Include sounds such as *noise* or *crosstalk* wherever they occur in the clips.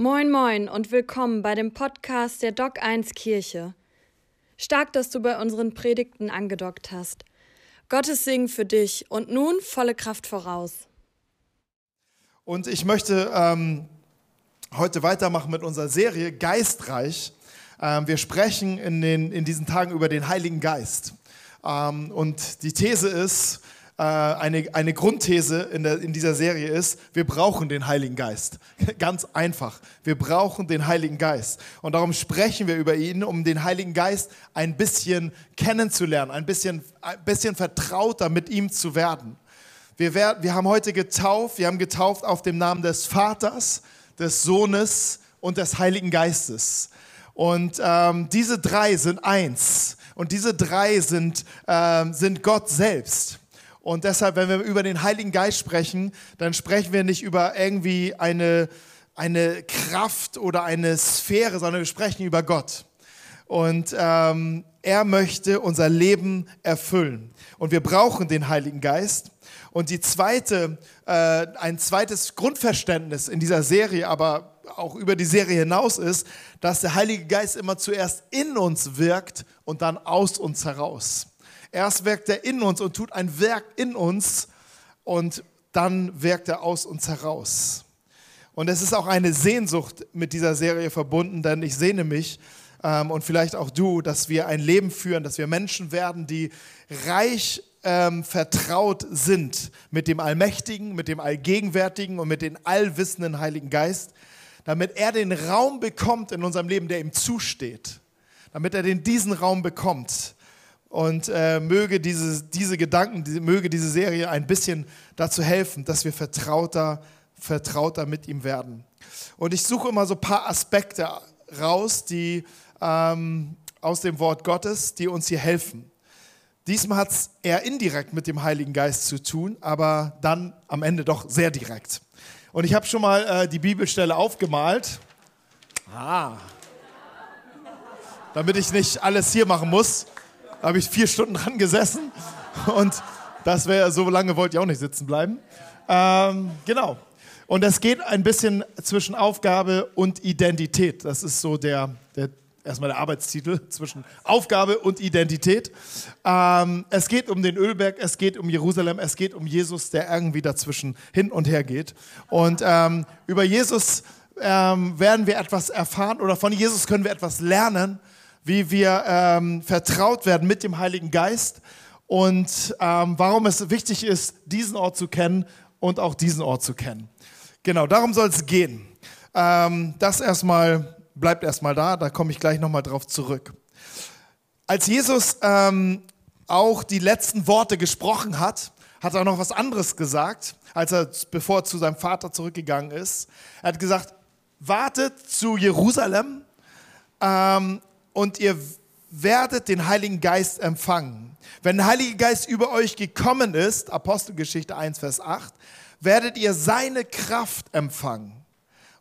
Moin moin und willkommen bei dem Podcast der Doc 1 Kirche. Stark, dass du bei unseren Predigten angedockt hast. Gottes Segen für dich und nun volle Kraft voraus. Und ich möchte ähm, heute weitermachen mit unserer Serie Geistreich. Ähm, wir sprechen in, den, in diesen Tagen über den Heiligen Geist. Ähm, und die These ist, eine, eine Grundthese in, der, in dieser Serie ist, wir brauchen den Heiligen Geist. *laughs* Ganz einfach. Wir brauchen den Heiligen Geist. Und darum sprechen wir über ihn, um den Heiligen Geist ein bisschen kennenzulernen, ein bisschen, ein bisschen vertrauter mit ihm zu werden. Wir, werden, wir haben heute getauft, wir haben getauft auf dem Namen des Vaters, des Sohnes und des Heiligen Geistes. Und ähm, diese drei sind eins. Und diese drei sind, ähm, sind Gott selbst. Und deshalb, wenn wir über den Heiligen Geist sprechen, dann sprechen wir nicht über irgendwie eine, eine Kraft oder eine Sphäre, sondern wir sprechen über Gott. Und ähm, er möchte unser Leben erfüllen. Und wir brauchen den Heiligen Geist. Und die zweite, äh, ein zweites Grundverständnis in dieser Serie, aber auch über die Serie hinaus ist, dass der Heilige Geist immer zuerst in uns wirkt und dann aus uns heraus. Erst wirkt er in uns und tut ein Werk in uns und dann wirkt er aus uns heraus. Und es ist auch eine Sehnsucht mit dieser Serie verbunden, denn ich sehne mich ähm, und vielleicht auch du, dass wir ein Leben führen, dass wir Menschen werden, die reich ähm, vertraut sind mit dem Allmächtigen, mit dem Allgegenwärtigen und mit dem allwissenden Heiligen Geist, damit er den Raum bekommt in unserem Leben, der ihm zusteht, damit er den, diesen Raum bekommt und äh, möge diese, diese Gedanken, die, möge diese Serie ein bisschen dazu helfen, dass wir vertrauter, vertrauter mit ihm werden. Und ich suche immer so ein paar Aspekte raus, die ähm, aus dem Wort Gottes, die uns hier helfen. Diesmal hat es eher indirekt mit dem Heiligen Geist zu tun, aber dann am Ende doch sehr direkt. Und ich habe schon mal äh, die Bibelstelle aufgemalt. Ah. Damit ich nicht alles hier machen muss. Da habe ich vier Stunden dran gesessen und das wäre, so lange wollte ich auch nicht sitzen bleiben. Ähm, genau. Und es geht ein bisschen zwischen Aufgabe und Identität. Das ist so der, der erstmal der Arbeitstitel zwischen Aufgabe und Identität. Ähm, es geht um den Ölberg, es geht um Jerusalem, es geht um Jesus, der irgendwie dazwischen hin und her geht. Und ähm, über Jesus ähm, werden wir etwas erfahren oder von Jesus können wir etwas lernen wie wir ähm, vertraut werden mit dem Heiligen Geist und ähm, warum es wichtig ist, diesen Ort zu kennen und auch diesen Ort zu kennen. Genau, darum soll es gehen. Ähm, das erstmal bleibt erstmal da, da komme ich gleich nochmal drauf zurück. Als Jesus ähm, auch die letzten Worte gesprochen hat, hat er noch was anderes gesagt, als er bevor er zu seinem Vater zurückgegangen ist. Er hat gesagt, wartet zu Jerusalem ähm, und ihr werdet den Heiligen Geist empfangen. Wenn der Heilige Geist über euch gekommen ist, Apostelgeschichte 1, Vers 8, werdet ihr seine Kraft empfangen.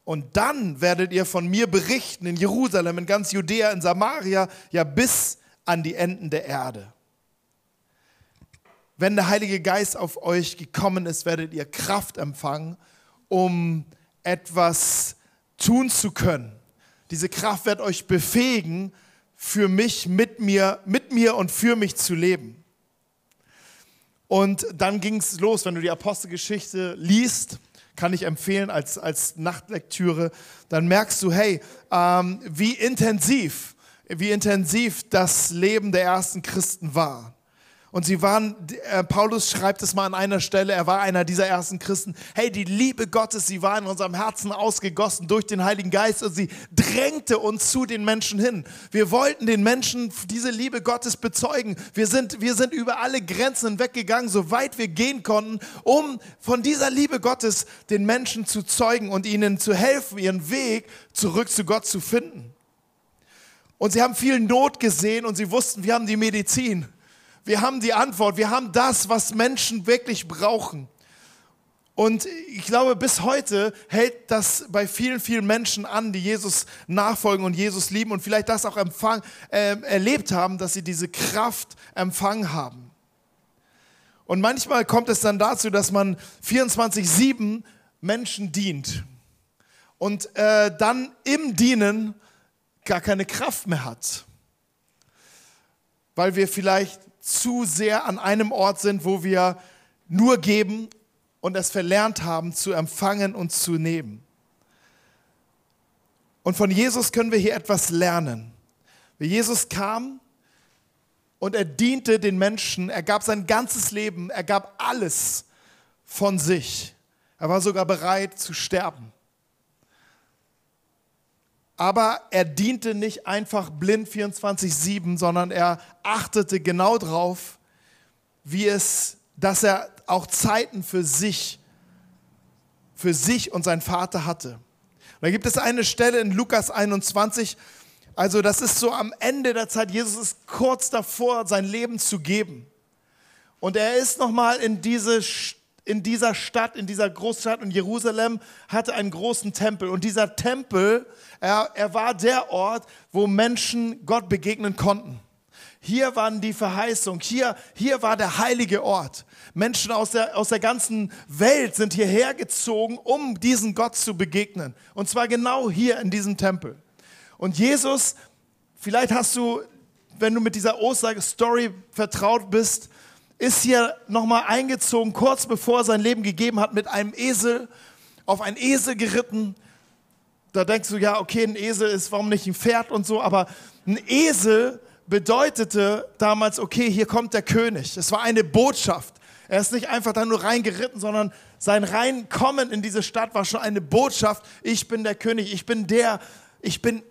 Und dann werdet ihr von mir berichten in Jerusalem, in ganz Judäa, in Samaria, ja bis an die Enden der Erde. Wenn der Heilige Geist auf euch gekommen ist, werdet ihr Kraft empfangen, um etwas tun zu können. Diese Kraft wird euch befähigen, für mich, mit mir, mit mir und für mich zu leben. Und dann ging es los, wenn du die Apostelgeschichte liest, kann ich empfehlen als, als Nachtlektüre, dann merkst du, hey, ähm, wie intensiv, wie intensiv das Leben der ersten Christen war. Und sie waren, äh, Paulus schreibt es mal an einer Stelle, er war einer dieser ersten Christen. Hey, die Liebe Gottes, sie war in unserem Herzen ausgegossen durch den Heiligen Geist und sie drängte uns zu den Menschen hin. Wir wollten den Menschen diese Liebe Gottes bezeugen. Wir sind, wir sind über alle Grenzen hinweggegangen, so weit wir gehen konnten, um von dieser Liebe Gottes den Menschen zu zeugen und ihnen zu helfen, ihren Weg zurück zu Gott zu finden. Und sie haben viel Not gesehen und sie wussten, wir haben die Medizin. Wir haben die Antwort, wir haben das, was Menschen wirklich brauchen. Und ich glaube, bis heute hält das bei vielen, vielen Menschen an, die Jesus nachfolgen und Jesus lieben und vielleicht das auch empfang, äh, erlebt haben, dass sie diese Kraft empfangen haben. Und manchmal kommt es dann dazu, dass man 24-7 Menschen dient. und äh, dann im Dienen gar keine Kraft mehr hat. Weil wir vielleicht zu sehr an einem Ort sind, wo wir nur geben und es verlernt haben zu empfangen und zu nehmen. Und von Jesus können wir hier etwas lernen. Jesus kam und er diente den Menschen, er gab sein ganzes Leben, er gab alles von sich. Er war sogar bereit zu sterben. Aber er diente nicht einfach blind 24-7, sondern er achtete genau darauf, wie es, dass er auch Zeiten für sich, für sich und seinen Vater hatte. Und da gibt es eine Stelle in Lukas 21, also das ist so am Ende der Zeit, Jesus ist kurz davor, sein Leben zu geben. Und er ist nochmal in diese in dieser Stadt, in dieser Großstadt in Jerusalem, hatte einen großen Tempel. Und dieser Tempel, er, er war der Ort, wo Menschen Gott begegnen konnten. Hier waren die Verheißung, hier, hier war der heilige Ort. Menschen aus der, aus der ganzen Welt sind hierher gezogen, um diesen Gott zu begegnen. Und zwar genau hier in diesem Tempel. Und Jesus, vielleicht hast du, wenn du mit dieser Osterstory vertraut bist, ist hier nochmal eingezogen, kurz bevor er sein Leben gegeben hat, mit einem Esel, auf einen Esel geritten. Da denkst du, ja, okay, ein Esel ist, warum nicht ein Pferd und so, aber ein Esel bedeutete damals, okay, hier kommt der König. Es war eine Botschaft. Er ist nicht einfach da nur reingeritten, sondern sein Reinkommen in diese Stadt war schon eine Botschaft. Ich bin der König, ich bin der, ich bin,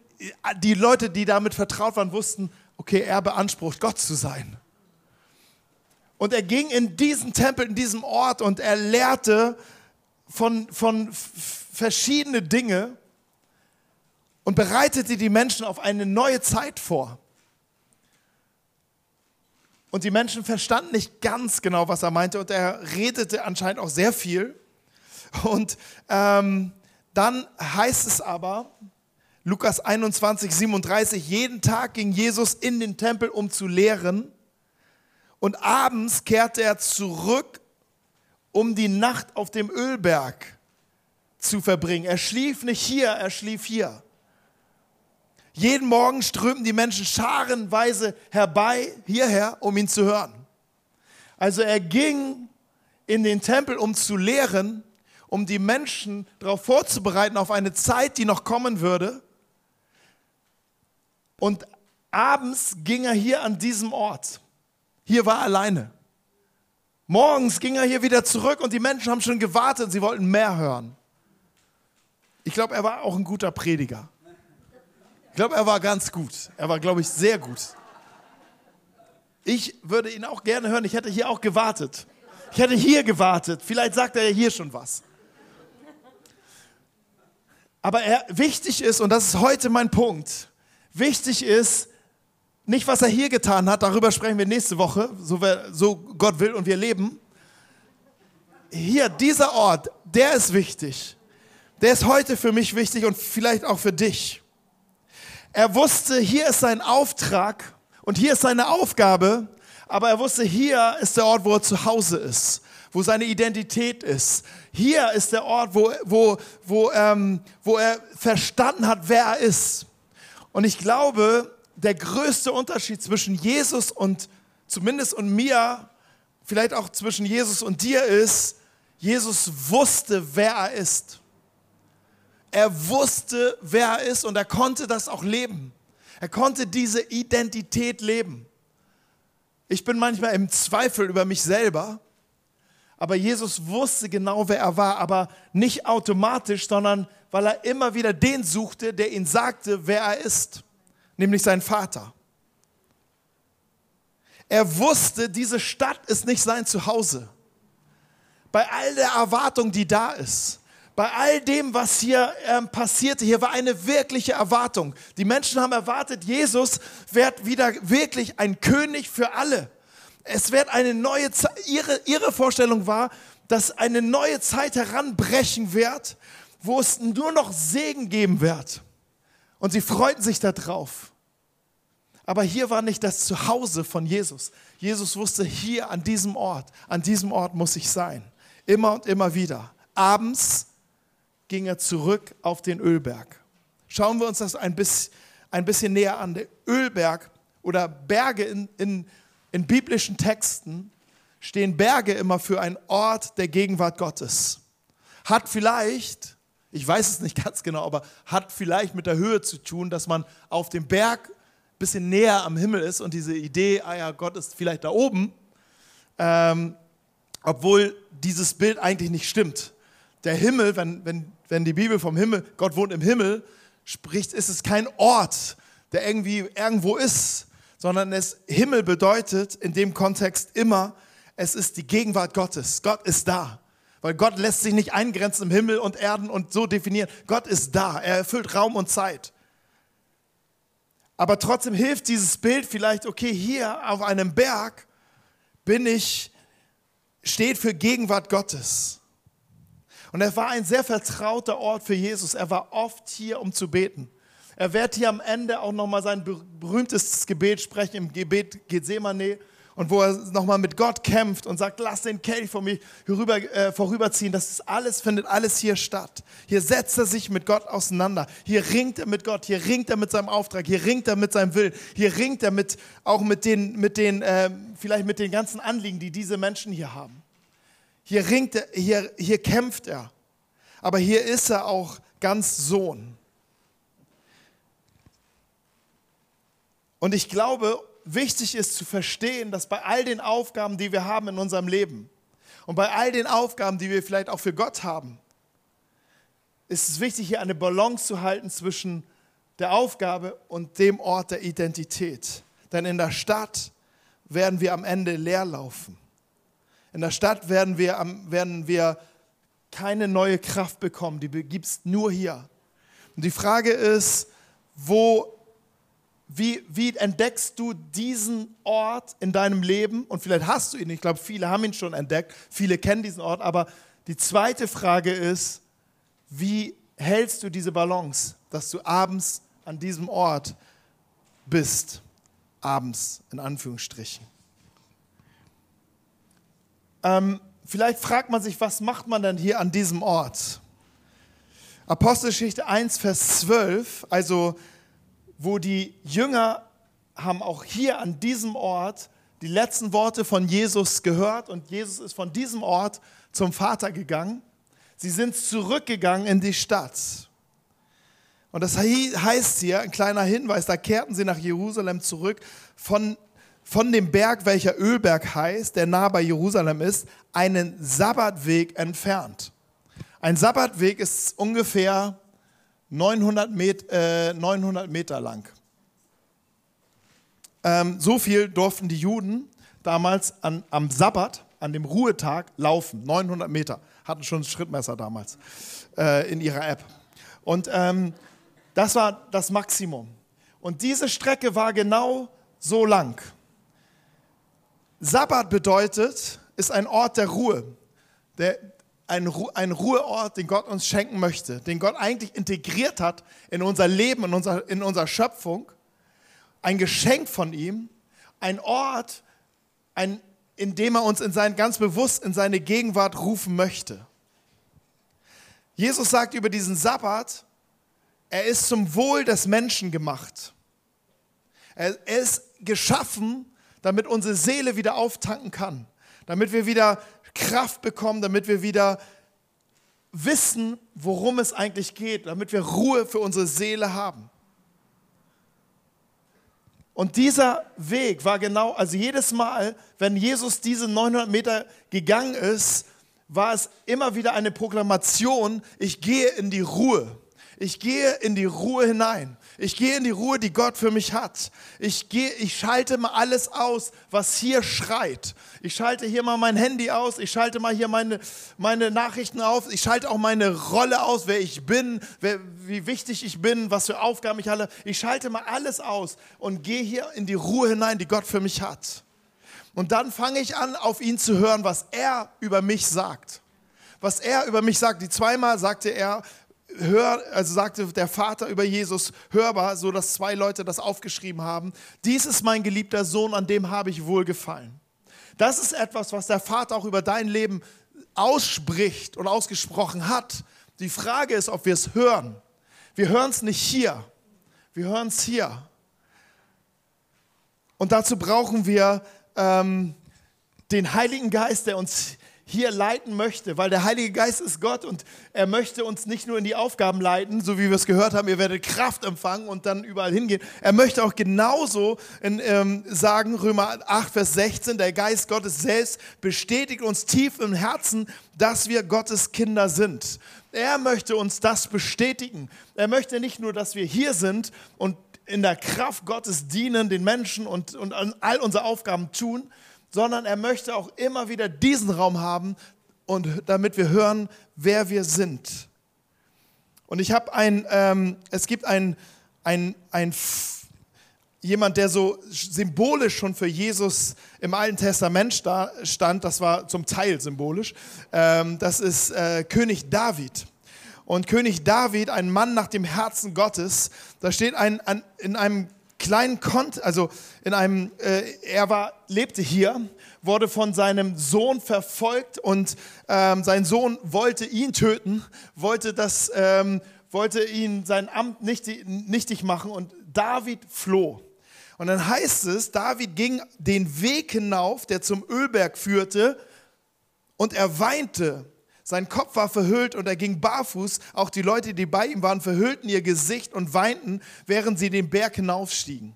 die Leute, die damit vertraut waren, wussten, okay, er beansprucht, Gott zu sein. Und er ging in diesen Tempel, in diesem Ort und er lehrte von, von verschiedene Dinge und bereitete die Menschen auf eine neue Zeit vor. Und die Menschen verstanden nicht ganz genau, was er meinte und er redete anscheinend auch sehr viel. Und ähm, dann heißt es aber, Lukas 21, 37, jeden Tag ging Jesus in den Tempel, um zu lehren und abends kehrte er zurück, um die Nacht auf dem Ölberg zu verbringen. Er schlief nicht hier, er schlief hier. Jeden Morgen strömten die Menschen scharenweise herbei hierher, um ihn zu hören. Also er ging in den Tempel, um zu lehren, um die Menschen darauf vorzubereiten auf eine Zeit, die noch kommen würde. Und abends ging er hier an diesem Ort. Hier war er alleine. Morgens ging er hier wieder zurück und die Menschen haben schon gewartet, sie wollten mehr hören. Ich glaube, er war auch ein guter Prediger. Ich glaube, er war ganz gut. Er war, glaube ich, sehr gut. Ich würde ihn auch gerne hören. Ich hätte hier auch gewartet. Ich hätte hier gewartet. Vielleicht sagt er ja hier schon was. Aber er, wichtig ist, und das ist heute mein Punkt, wichtig ist, nicht, was er hier getan hat, darüber sprechen wir nächste Woche, so, wir, so Gott will und wir leben. Hier, dieser Ort, der ist wichtig. Der ist heute für mich wichtig und vielleicht auch für dich. Er wusste, hier ist sein Auftrag und hier ist seine Aufgabe, aber er wusste, hier ist der Ort, wo er zu Hause ist, wo seine Identität ist. Hier ist der Ort, wo, wo, wo, ähm, wo er verstanden hat, wer er ist. Und ich glaube, der größte Unterschied zwischen Jesus und zumindest und mir, vielleicht auch zwischen Jesus und dir ist, Jesus wusste, wer er ist. Er wusste, wer er ist und er konnte das auch leben. Er konnte diese Identität leben. Ich bin manchmal im Zweifel über mich selber, aber Jesus wusste genau, wer er war, aber nicht automatisch, sondern weil er immer wieder den suchte, der ihn sagte, wer er ist nämlich sein Vater. Er wusste, diese Stadt ist nicht sein Zuhause. Bei all der Erwartung, die da ist, bei all dem, was hier ähm, passierte, hier war eine wirkliche Erwartung. Die Menschen haben erwartet, Jesus wird wieder wirklich ein König für alle. Es wird eine neue Zeit, ihre, ihre Vorstellung war, dass eine neue Zeit heranbrechen wird, wo es nur noch Segen geben wird. Und sie freuten sich darauf. Aber hier war nicht das Zuhause von Jesus. Jesus wusste, hier an diesem Ort, an diesem Ort muss ich sein. Immer und immer wieder. Abends ging er zurück auf den Ölberg. Schauen wir uns das ein bisschen, ein bisschen näher an. Der Ölberg oder Berge in, in, in biblischen Texten stehen Berge immer für einen Ort der Gegenwart Gottes. Hat vielleicht, ich weiß es nicht *laughs* ganz genau, aber hat vielleicht mit der Höhe zu tun, dass man auf dem Berg ein bisschen näher am Himmel ist und diese Idee, ah ja, Gott ist vielleicht da oben, ähm, obwohl dieses Bild eigentlich nicht stimmt. Der Himmel, wenn, wenn, wenn die Bibel vom Himmel, Gott wohnt im Himmel, spricht, ist es kein Ort, der irgendwie irgendwo ist, sondern es Himmel bedeutet in dem Kontext immer, es ist die Gegenwart Gottes. Gott ist da. Weil Gott lässt sich nicht eingrenzen im Himmel und Erden und so definieren. Gott ist da. Er erfüllt Raum und Zeit. Aber trotzdem hilft dieses Bild vielleicht, okay, hier auf einem Berg bin ich, steht für Gegenwart Gottes. Und er war ein sehr vertrauter Ort für Jesus. Er war oft hier, um zu beten. Er wird hier am Ende auch nochmal sein berühmtestes Gebet sprechen, im Gebet Gethsemane, und wo er nochmal mit Gott kämpft und sagt, lass den Kelch vor mir herüber, äh, vorüberziehen. Das ist alles, findet alles hier statt. Hier setzt er sich mit Gott auseinander. Hier ringt er mit Gott. Hier ringt er mit seinem Auftrag. Hier ringt er mit seinem Willen. Hier ringt er mit, auch mit den, mit den äh, vielleicht mit den ganzen Anliegen, die diese Menschen hier haben. Hier ringt er, hier, hier kämpft er. Aber hier ist er auch ganz Sohn. Und ich glaube, wichtig ist zu verstehen, dass bei all den Aufgaben, die wir haben in unserem Leben und bei all den Aufgaben, die wir vielleicht auch für Gott haben, ist es wichtig, hier eine Balance zu halten zwischen der Aufgabe und dem Ort der Identität. Denn in der Stadt werden wir am Ende leer laufen. In der Stadt werden wir, werden wir keine neue Kraft bekommen, die gibt es nur hier. Und die Frage ist, wo wie, wie entdeckst du diesen Ort in deinem Leben? Und vielleicht hast du ihn, ich glaube, viele haben ihn schon entdeckt, viele kennen diesen Ort, aber die zweite Frage ist, wie hältst du diese Balance, dass du abends an diesem Ort bist? Abends, in Anführungsstrichen. Ähm, vielleicht fragt man sich, was macht man denn hier an diesem Ort? Apostelgeschichte 1, Vers 12, also wo die Jünger haben auch hier an diesem Ort die letzten Worte von Jesus gehört und Jesus ist von diesem Ort zum Vater gegangen. Sie sind zurückgegangen in die Stadt. Und das heißt hier, ein kleiner Hinweis, da kehrten sie nach Jerusalem zurück von, von dem Berg, welcher Ölberg heißt, der nah bei Jerusalem ist, einen Sabbatweg entfernt. Ein Sabbatweg ist ungefähr 900, Met, äh, 900 Meter lang. Ähm, so viel durften die Juden damals an, am Sabbat, an dem Ruhetag, laufen. 900 Meter. Hatten schon ein Schrittmesser damals äh, in ihrer App. Und ähm, das war das Maximum. Und diese Strecke war genau so lang. Sabbat bedeutet, ist ein Ort der Ruhe. Der, ein, Ru ein Ruheort, den Gott uns schenken möchte, den Gott eigentlich integriert hat in unser Leben, in unser, in unserer Schöpfung. Ein Geschenk von ihm, ein Ort, ein, in dem er uns in sein, ganz bewusst in seine Gegenwart rufen möchte. Jesus sagt über diesen Sabbat, er ist zum Wohl des Menschen gemacht. Er ist geschaffen, damit unsere Seele wieder auftanken kann, damit wir wieder Kraft bekommen, damit wir wieder wissen, worum es eigentlich geht, damit wir Ruhe für unsere Seele haben. Und dieser Weg war genau, also jedes Mal, wenn Jesus diese 900 Meter gegangen ist, war es immer wieder eine Proklamation, ich gehe in die Ruhe. Ich gehe in die Ruhe hinein. Ich gehe in die Ruhe, die Gott für mich hat. Ich, gehe, ich schalte mal alles aus, was hier schreit. Ich schalte hier mal mein Handy aus. Ich schalte mal hier meine, meine Nachrichten auf. Ich schalte auch meine Rolle aus, wer ich bin, wer, wie wichtig ich bin, was für Aufgaben ich habe. Ich schalte mal alles aus und gehe hier in die Ruhe hinein, die Gott für mich hat. Und dann fange ich an, auf ihn zu hören, was er über mich sagt was er über mich sagt. Die zweimal sagte er, hör, also sagte der Vater über Jesus hörbar, so dass zwei Leute das aufgeschrieben haben. Dies ist mein geliebter Sohn, an dem habe ich wohlgefallen. Das ist etwas, was der Vater auch über dein Leben ausspricht und ausgesprochen hat, Die Frage ist, ob wir es hören. Wir hören es nicht hier, wir hören es hier. Und dazu brauchen wir ähm, den Heiligen Geist, der uns hier leiten möchte, weil der Heilige Geist ist Gott und er möchte uns nicht nur in die Aufgaben leiten, so wie wir es gehört haben, ihr werdet Kraft empfangen und dann überall hingehen. Er möchte auch genauso in, ähm, sagen, Römer 8, Vers 16, der Geist Gottes selbst bestätigt uns tief im Herzen, dass wir Gottes Kinder sind. Er möchte uns das bestätigen. Er möchte nicht nur, dass wir hier sind und in der Kraft Gottes dienen, den Menschen und, und all unsere Aufgaben tun, sondern er möchte auch immer wieder diesen Raum haben und damit wir hören, wer wir sind. Und ich habe ein, ähm, es gibt ein, ein, ein jemand, der so symbolisch schon für Jesus im Alten Testament stand, das war zum Teil symbolisch, ähm, das ist äh, König David. Und König David, ein Mann nach dem Herzen Gottes, da steht ein, ein in einem kleinen Kont, also in einem, äh, er war, lebte hier, wurde von seinem Sohn verfolgt und ähm, sein Sohn wollte ihn töten, wollte das, ähm, wollte ihn sein Amt nichtig, nichtig machen und David floh. Und dann heißt es, David ging den Weg hinauf, der zum Ölberg führte, und er weinte sein Kopf war verhüllt und er ging barfuß. Auch die Leute, die bei ihm waren, verhüllten ihr Gesicht und weinten, während sie den Berg hinaufstiegen.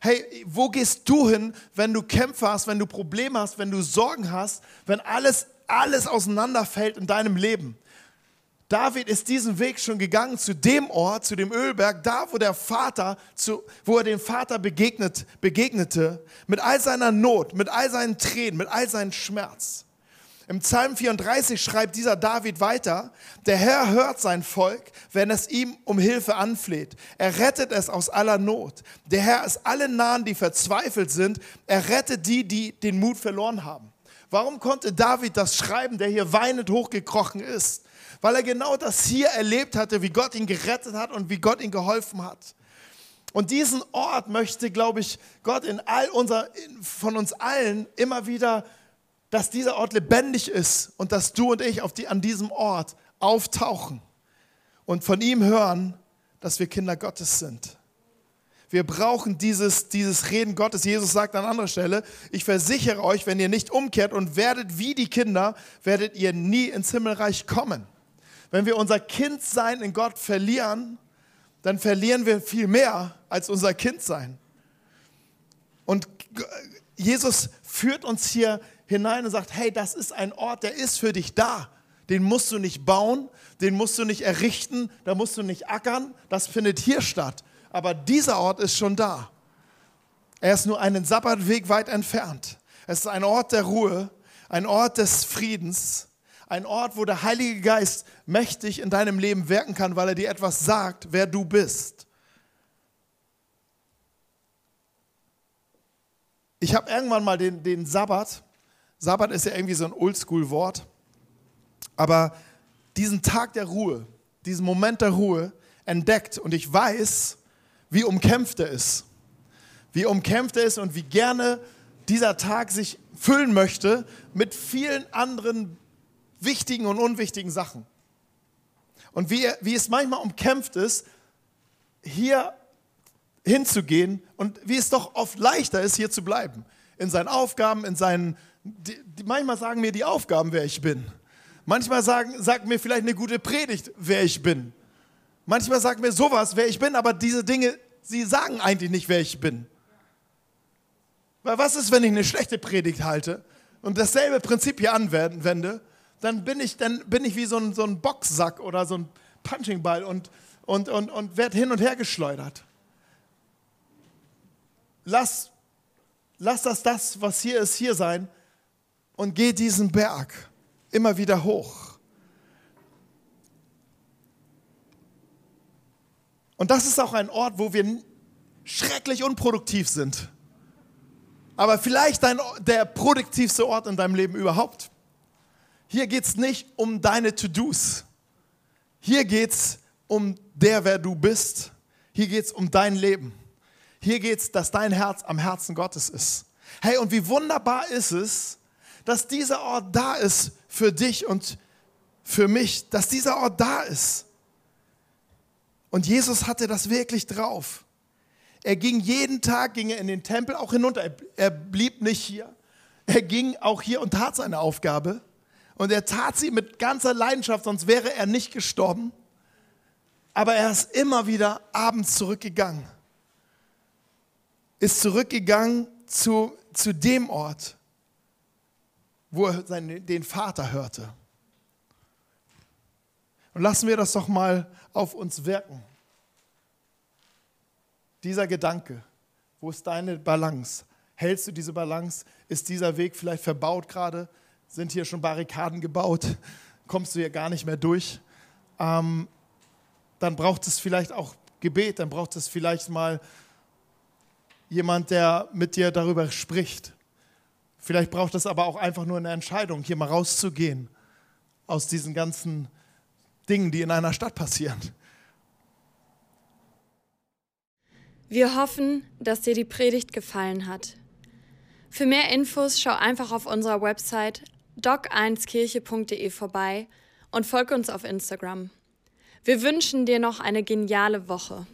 Hey, wo gehst du hin, wenn du Kämpfe hast, wenn du Probleme hast, wenn du Sorgen hast, wenn alles, alles auseinanderfällt in deinem Leben? David ist diesen Weg schon gegangen zu dem Ort, zu dem Ölberg, da wo der Vater, zu, wo er dem Vater begegnet, begegnete, mit all seiner Not, mit all seinen Tränen, mit all seinem Schmerz. Im Psalm 34 schreibt dieser David weiter, der Herr hört sein Volk, wenn es ihm um Hilfe anfleht. Er rettet es aus aller Not. Der Herr ist allen nahen, die verzweifelt sind. Er rettet die, die den Mut verloren haben. Warum konnte David das schreiben, der hier weinend hochgekrochen ist? Weil er genau das hier erlebt hatte, wie Gott ihn gerettet hat und wie Gott ihm geholfen hat. Und diesen Ort möchte, glaube ich, Gott in all unser, von uns allen immer wieder dass dieser Ort lebendig ist und dass du und ich die, an diesem Ort auftauchen und von ihm hören, dass wir Kinder Gottes sind. Wir brauchen dieses, dieses Reden Gottes. Jesus sagt an anderer Stelle, ich versichere euch, wenn ihr nicht umkehrt und werdet wie die Kinder, werdet ihr nie ins Himmelreich kommen. Wenn wir unser Kindsein in Gott verlieren, dann verlieren wir viel mehr als unser Kindsein. Und Jesus führt uns hier hinein und sagt, hey, das ist ein Ort, der ist für dich da. Den musst du nicht bauen, den musst du nicht errichten, da musst du nicht ackern, das findet hier statt. Aber dieser Ort ist schon da. Er ist nur einen Sabbatweg weit entfernt. Es ist ein Ort der Ruhe, ein Ort des Friedens, ein Ort, wo der Heilige Geist mächtig in deinem Leben wirken kann, weil er dir etwas sagt, wer du bist. Ich habe irgendwann mal den, den Sabbat Sabbat ist ja irgendwie so ein Oldschool-Wort. Aber diesen Tag der Ruhe, diesen Moment der Ruhe entdeckt und ich weiß, wie umkämpft er ist. Wie umkämpft er ist und wie gerne dieser Tag sich füllen möchte mit vielen anderen wichtigen und unwichtigen Sachen. Und wie, wie es manchmal umkämpft ist, hier hinzugehen und wie es doch oft leichter ist, hier zu bleiben. In seinen Aufgaben, in seinen die, die, manchmal sagen mir die Aufgaben, wer ich bin. Manchmal sagen, sagt mir vielleicht eine gute Predigt, wer ich bin. Manchmal sagt mir sowas, wer ich bin, aber diese Dinge, sie sagen eigentlich nicht, wer ich bin. Weil was ist, wenn ich eine schlechte Predigt halte und dasselbe Prinzip hier anwende, dann bin ich, dann bin ich wie so ein, so ein Boxsack oder so ein Punchingball und, und, und, und werde hin und her geschleudert. Lass, lass das, das, was hier ist, hier sein und geh diesen Berg immer wieder hoch. Und das ist auch ein Ort, wo wir schrecklich unproduktiv sind. Aber vielleicht dein, der produktivste Ort in deinem Leben überhaupt. Hier geht es nicht um deine To-Dos. Hier geht es um der, wer du bist. Hier geht es um dein Leben. Hier geht es, dass dein Herz am Herzen Gottes ist. Hey, und wie wunderbar ist es, dass dieser Ort da ist für dich und für mich, dass dieser Ort da ist. Und Jesus hatte das wirklich drauf. Er ging jeden Tag, ging er in den Tempel auch hinunter. Er, blieb nicht hier. Er ging auch hier und tat seine Aufgabe. Und er tat sie mit ganzer Leidenschaft, sonst wäre er nicht gestorben. Aber er ist immer wieder abends zurückgegangen. Ist zurückgegangen zu, zu dem Ort, wo er seinen, den Vater hörte. Und lassen wir das doch mal auf uns wirken. Dieser Gedanke, wo ist deine Balance? Hältst du diese Balance? Ist dieser Weg vielleicht verbaut gerade? Sind hier schon Barrikaden gebaut? *laughs* Kommst du hier gar nicht mehr durch? Ähm, dann braucht es vielleicht auch Gebet, dann braucht es vielleicht mal jemand, der mit dir darüber spricht. Vielleicht braucht es aber auch einfach nur eine Entscheidung, hier mal rauszugehen aus diesen ganzen Dingen, die in einer Stadt passieren. Wir hoffen, dass dir die Predigt gefallen hat. Für mehr Infos schau einfach auf unserer Website doc1kirche.de vorbei und folge uns auf Instagram. Wir wünschen dir noch eine geniale Woche.